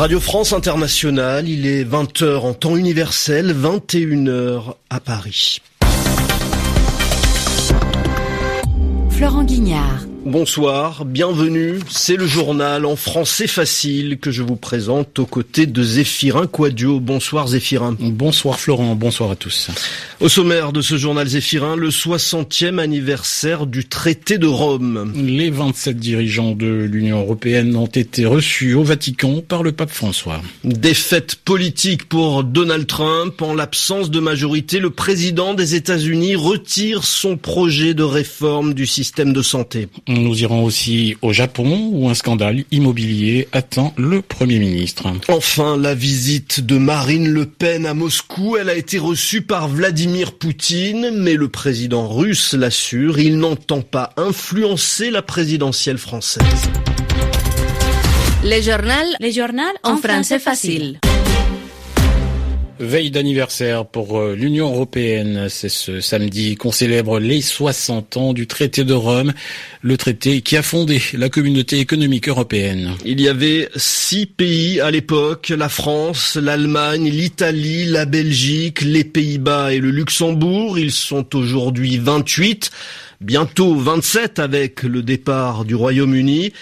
Radio France Internationale, il est 20h en temps universel, 21h à Paris. Florent Guignard. Bonsoir, bienvenue. C'est le journal en français facile que je vous présente aux côtés de Zéphirin Quadio. Bonsoir Zéphirin. Bonsoir Florent, bonsoir à tous. Au sommaire de ce journal Zéphirin, le 60e anniversaire du traité de Rome. Les 27 dirigeants de l'Union européenne ont été reçus au Vatican par le pape François. Défaite politique pour Donald Trump. En l'absence de majorité, le président des États-Unis retire son projet de réforme du système de santé. Nous irons aussi au Japon où un scandale immobilier attend le Premier ministre. Enfin, la visite de Marine Le Pen à Moscou, elle a été reçue par Vladimir Poutine, mais le président russe l'assure, il n'entend pas influencer la présidentielle française. Les journaux, les journaux en, français facile. Veille d'anniversaire pour euh, l'Union européenne, c'est ce samedi qu'on célèbre les 60 ans du traité de Rome, le traité qui a fondé la communauté économique européenne. Il y avait six pays à l'époque, la France, l'Allemagne, l'Italie, la Belgique, les Pays-Bas et le Luxembourg. Ils sont aujourd'hui 28, bientôt 27 avec le départ du Royaume-Uni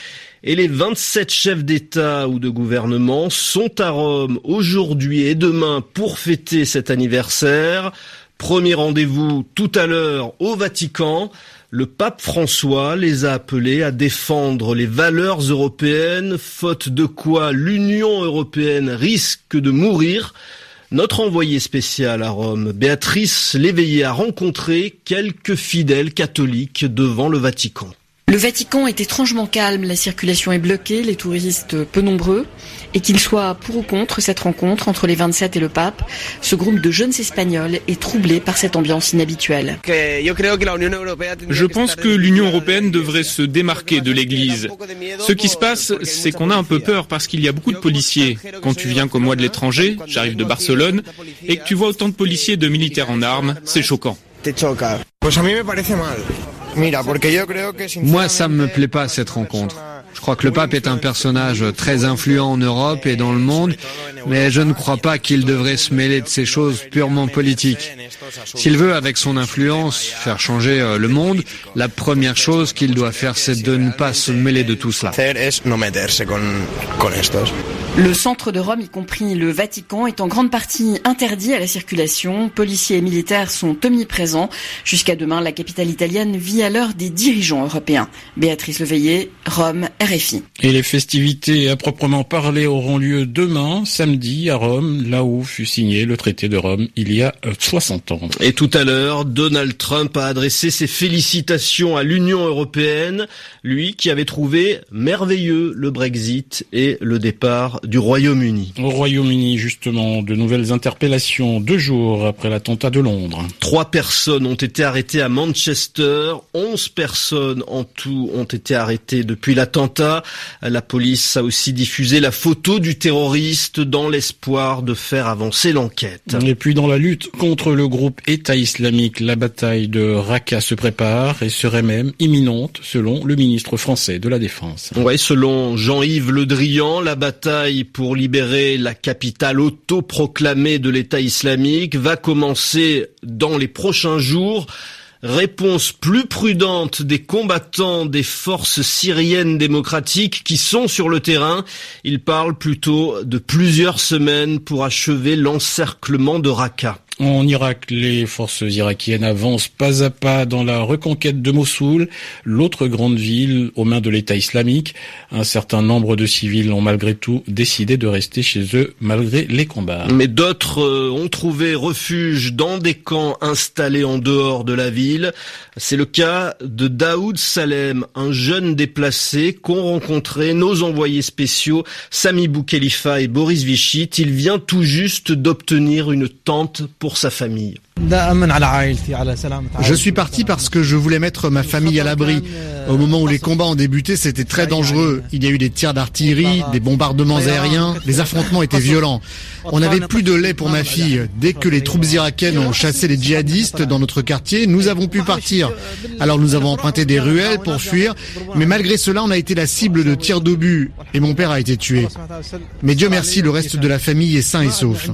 et les 27 chefs d'État ou de gouvernement sont à Rome aujourd'hui et demain pour fêter cet anniversaire. Premier rendez-vous tout à l'heure au Vatican. Le pape François les a appelés à défendre les valeurs européennes, faute de quoi l'Union européenne risque de mourir. Notre envoyé spécial à Rome, Béatrice Léveillé, a rencontré quelques fidèles catholiques devant le Vatican. Le Vatican est étrangement calme, la circulation est bloquée, les touristes peu nombreux, et qu'il soit pour ou contre cette rencontre entre les 27 et le pape, ce groupe de jeunes Espagnols est troublé par cette ambiance inhabituelle. Je pense que l'Union européenne devrait se démarquer de l'Église. Ce qui se passe, c'est qu'on a un peu peur parce qu'il y a beaucoup de policiers. Quand tu viens comme moi de l'étranger, j'arrive de Barcelone, et que tu vois autant de policiers et de militaires en armes, c'est choquant. Moi, ça me plaît pas cette rencontre. Je crois que le pape est un personnage très influent en Europe et dans le monde, mais je ne crois pas qu'il devrait se mêler de ces choses purement politiques. S'il veut, avec son influence, faire changer euh, le monde, la première chose qu'il doit faire, c'est de ne pas se mêler de tout cela. Le centre de Rome, y compris le Vatican, est en grande partie interdit à la circulation. Policiers et militaires sont omniprésents. Jusqu'à demain, la capitale italienne vit à l'heure des dirigeants européens. Béatrice Leveillé, Rome, RFI. Et les festivités à proprement parler auront lieu demain, samedi, à Rome, là où fut signé le traité de Rome il y a 60 ans. Et tout à l'heure, Donald Trump a adressé ses félicitations à l'Union européenne, lui qui avait trouvé merveilleux le Brexit et le départ du Royaume-Uni. Au Royaume-Uni, justement, de nouvelles interpellations deux jours après l'attentat de Londres. Trois personnes ont été arrêtées à Manchester, onze personnes en tout ont été arrêtées depuis l'attentat. La police a aussi diffusé la photo du terroriste dans l'espoir de faire avancer l'enquête. Et puis dans la lutte contre le groupe État islamique, la bataille de Raqqa se prépare et serait même imminente selon le ministre français de la Défense. Ouais, selon Jean-Yves Le Drian, la bataille pour libérer la capitale autoproclamée de l'État islamique va commencer dans les prochains jours. Réponse plus prudente des combattants des forces syriennes démocratiques qui sont sur le terrain. Ils parlent plutôt de plusieurs semaines pour achever l'encerclement de Raqqa. En Irak, les forces irakiennes avancent pas à pas dans la reconquête de Mossoul, l'autre grande ville aux mains de l'État islamique. Un certain nombre de civils ont malgré tout décidé de rester chez eux malgré les combats. Mais d'autres euh, ont trouvé refuge dans des camps installés en dehors de la ville. C'est le cas de Daoud Salem, un jeune déplacé qu'ont rencontré nos envoyés spéciaux Sami Boukhelifa et Boris Vichit. Il vient tout juste d'obtenir une tente pour sa famille. Je suis parti parce que je voulais mettre ma famille à l'abri. Au moment où les combats ont débuté, c'était très dangereux. Il y a eu des tirs d'artillerie, des bombardements aériens, les affrontements étaient violents. On n'avait plus de lait pour ma fille. Dès que les troupes irakiennes ont chassé les djihadistes dans notre quartier, nous avons pu partir. Alors nous avons emprunté des ruelles pour fuir, mais malgré cela, on a été la cible de tirs d'obus et mon père a été tué. Mais Dieu merci, le reste de la famille est sain et sauf.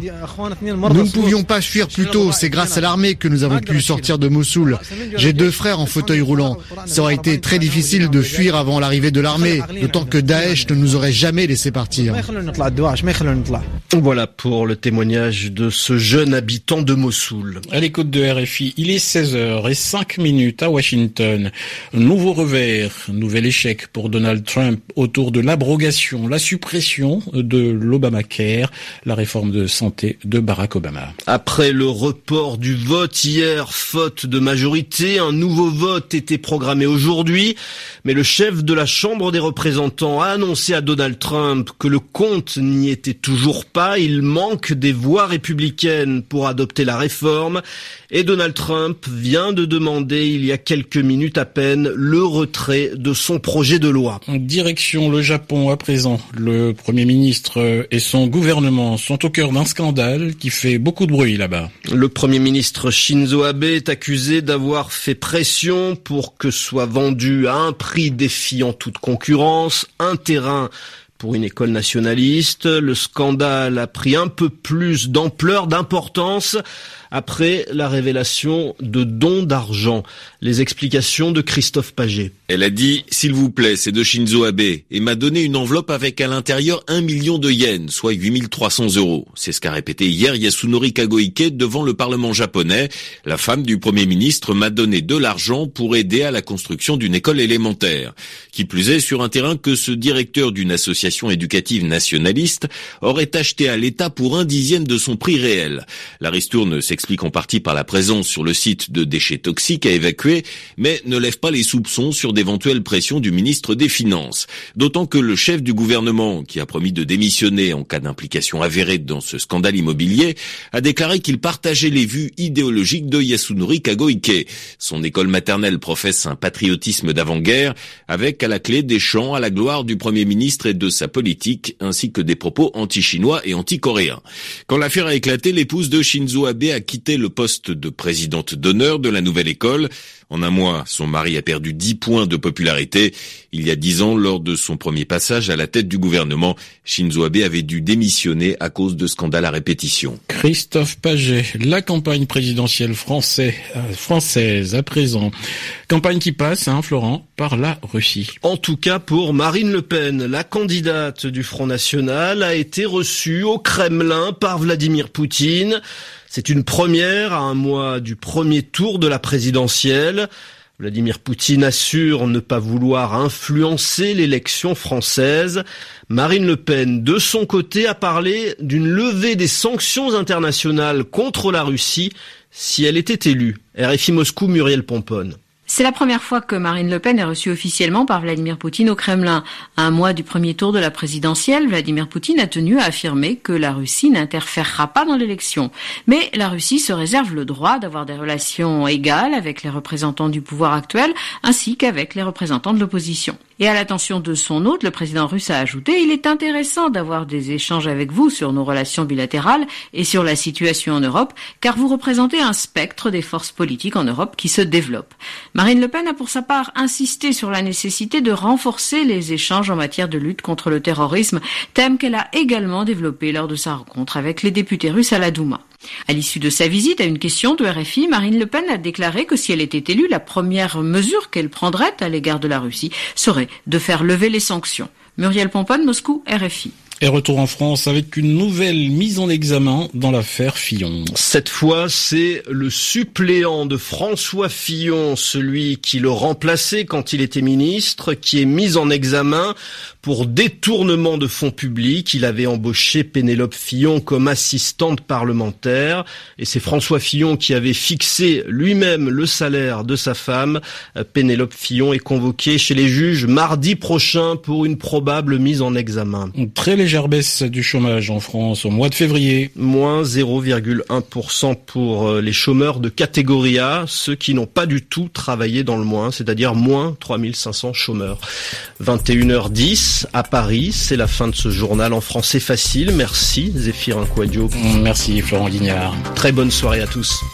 Nous ne pouvions pas fuir plus tôt, c'est grâce à l'armée que nous avons pu sortir de Mossoul. J'ai deux frères en fauteuil roulant. Ça aurait été très difficile de fuir avant l'arrivée de l'armée, d'autant que Daesh ne nous aurait jamais laissé partir. Voilà pour le témoignage de ce jeune habitant de Mossoul. À l'écoute de RFI, il est 16h et 5 minutes à Washington. Nouveau revers, nouvel échec pour Donald Trump autour de l'abrogation, la suppression de l'Obamacare, la réforme de santé de Barack Obama. Après le report du vote hier, faute de majorité, un nouveau vote était programmé aujourd'hui, mais le chef de la Chambre des représentants a annoncé à Donald Trump que le compte n'y était toujours pas, il manque des voix républicaines pour adopter la réforme et Donald Trump vient de demander il y a quelques minutes à peine le retrait de son projet de loi. Direction le Japon à présent. Le Premier ministre et son gouvernement sont au cœur d'un scandale qui fait beaucoup de bruit là-bas. Le Premier ministre Shinzo Abe est accusé d'avoir fait pression pour que soit vendu à un prix défiant toute concurrence un terrain pour une école nationaliste. Le scandale a pris un peu plus d'ampleur, d'importance après la révélation de dons d'argent. Les explications de Christophe Paget. Elle a dit, s'il vous plaît, c'est de Shinzo Abe, et m'a donné une enveloppe avec à l'intérieur un million de yens, soit 8300 euros. C'est ce qu'a répété hier Yasunori Kagoike devant le Parlement japonais. La femme du Premier ministre m'a donné de l'argent pour aider à la construction d'une école élémentaire. Qui plus est, sur un terrain que ce directeur d'une association éducative nationaliste aurait acheté à l'État pour un dixième de son prix réel. La ristourne s'explique explique en partie par la présence sur le site de déchets toxiques à évacuer, mais ne lève pas les soupçons sur d'éventuelles pressions du ministre des Finances. D'autant que le chef du gouvernement, qui a promis de démissionner en cas d'implication avérée dans ce scandale immobilier, a déclaré qu'il partageait les vues idéologiques de Yasunori Kagoike. Son école maternelle professe un patriotisme d'avant-guerre, avec à la clé des chants à la gloire du Premier ministre et de sa politique, ainsi que des propos anti-chinois et anti-coréens. Quand l'affaire a éclaté, l'épouse de Shinzo Abe a quitté le poste de présidente d'honneur de la nouvelle école. En un mois, son mari a perdu 10 points de popularité. Il y a 10 ans, lors de son premier passage à la tête du gouvernement, Shinzo Abe avait dû démissionner à cause de scandales à répétition. Christophe Paget, la campagne présidentielle français, euh, française à présent. Campagne qui passe, hein, Florent, par la Russie. En tout cas pour Marine Le Pen, la candidate du Front National a été reçue au Kremlin par Vladimir Poutine. C'est une première à un mois du premier tour de la présidentielle. Vladimir Poutine assure ne pas vouloir influencer l'élection française. Marine Le Pen, de son côté, a parlé d'une levée des sanctions internationales contre la Russie si elle était élue. RFI Moscou, Muriel Pomponne. C'est la première fois que Marine Le Pen est reçue officiellement par Vladimir Poutine au Kremlin. un mois du premier tour de la présidentielle, Vladimir Poutine a tenu à affirmer que la Russie n'interférera pas dans l'élection. Mais la Russie se réserve le droit d'avoir des relations égales avec les représentants du pouvoir actuel ainsi qu'avec les représentants de l'opposition. Et à l'attention de son hôte, le président russe a ajouté Il est intéressant d'avoir des échanges avec vous sur nos relations bilatérales et sur la situation en Europe, car vous représentez un spectre des forces politiques en Europe qui se développent. Marine Le Pen a pour sa part insisté sur la nécessité de renforcer les échanges en matière de lutte contre le terrorisme, thème qu'elle a également développé lors de sa rencontre avec les députés russes à la Douma. À l'issue de sa visite, à une question de RFI, Marine Le Pen a déclaré que si elle était élue, la première mesure qu'elle prendrait à l'égard de la Russie serait de faire lever les sanctions. Muriel Pomponne, Moscou, RFI. Et retour en France avec une nouvelle mise en examen dans l'affaire Fillon. Cette fois, c'est le suppléant de François Fillon, celui qui le remplaçait quand il était ministre, qui est mis en examen pour détournement de fonds publics. Il avait embauché Pénélope Fillon comme assistante parlementaire et c'est François Fillon qui avait fixé lui-même le salaire de sa femme. Pénélope Fillon est convoquée chez les juges mardi prochain pour une probable mise en examen. Très légère baisse du chômage en France au mois de février. Moins 0,1% pour euh, les chômeurs de catégorie A, ceux qui n'ont pas du tout travaillé dans le mois, c'est-à-dire moins 3500 chômeurs. 21h10 à Paris, c'est la fin de ce journal en français facile. Merci Zéphirin Quadio. Merci Florent Guignard. Très bonne soirée à tous.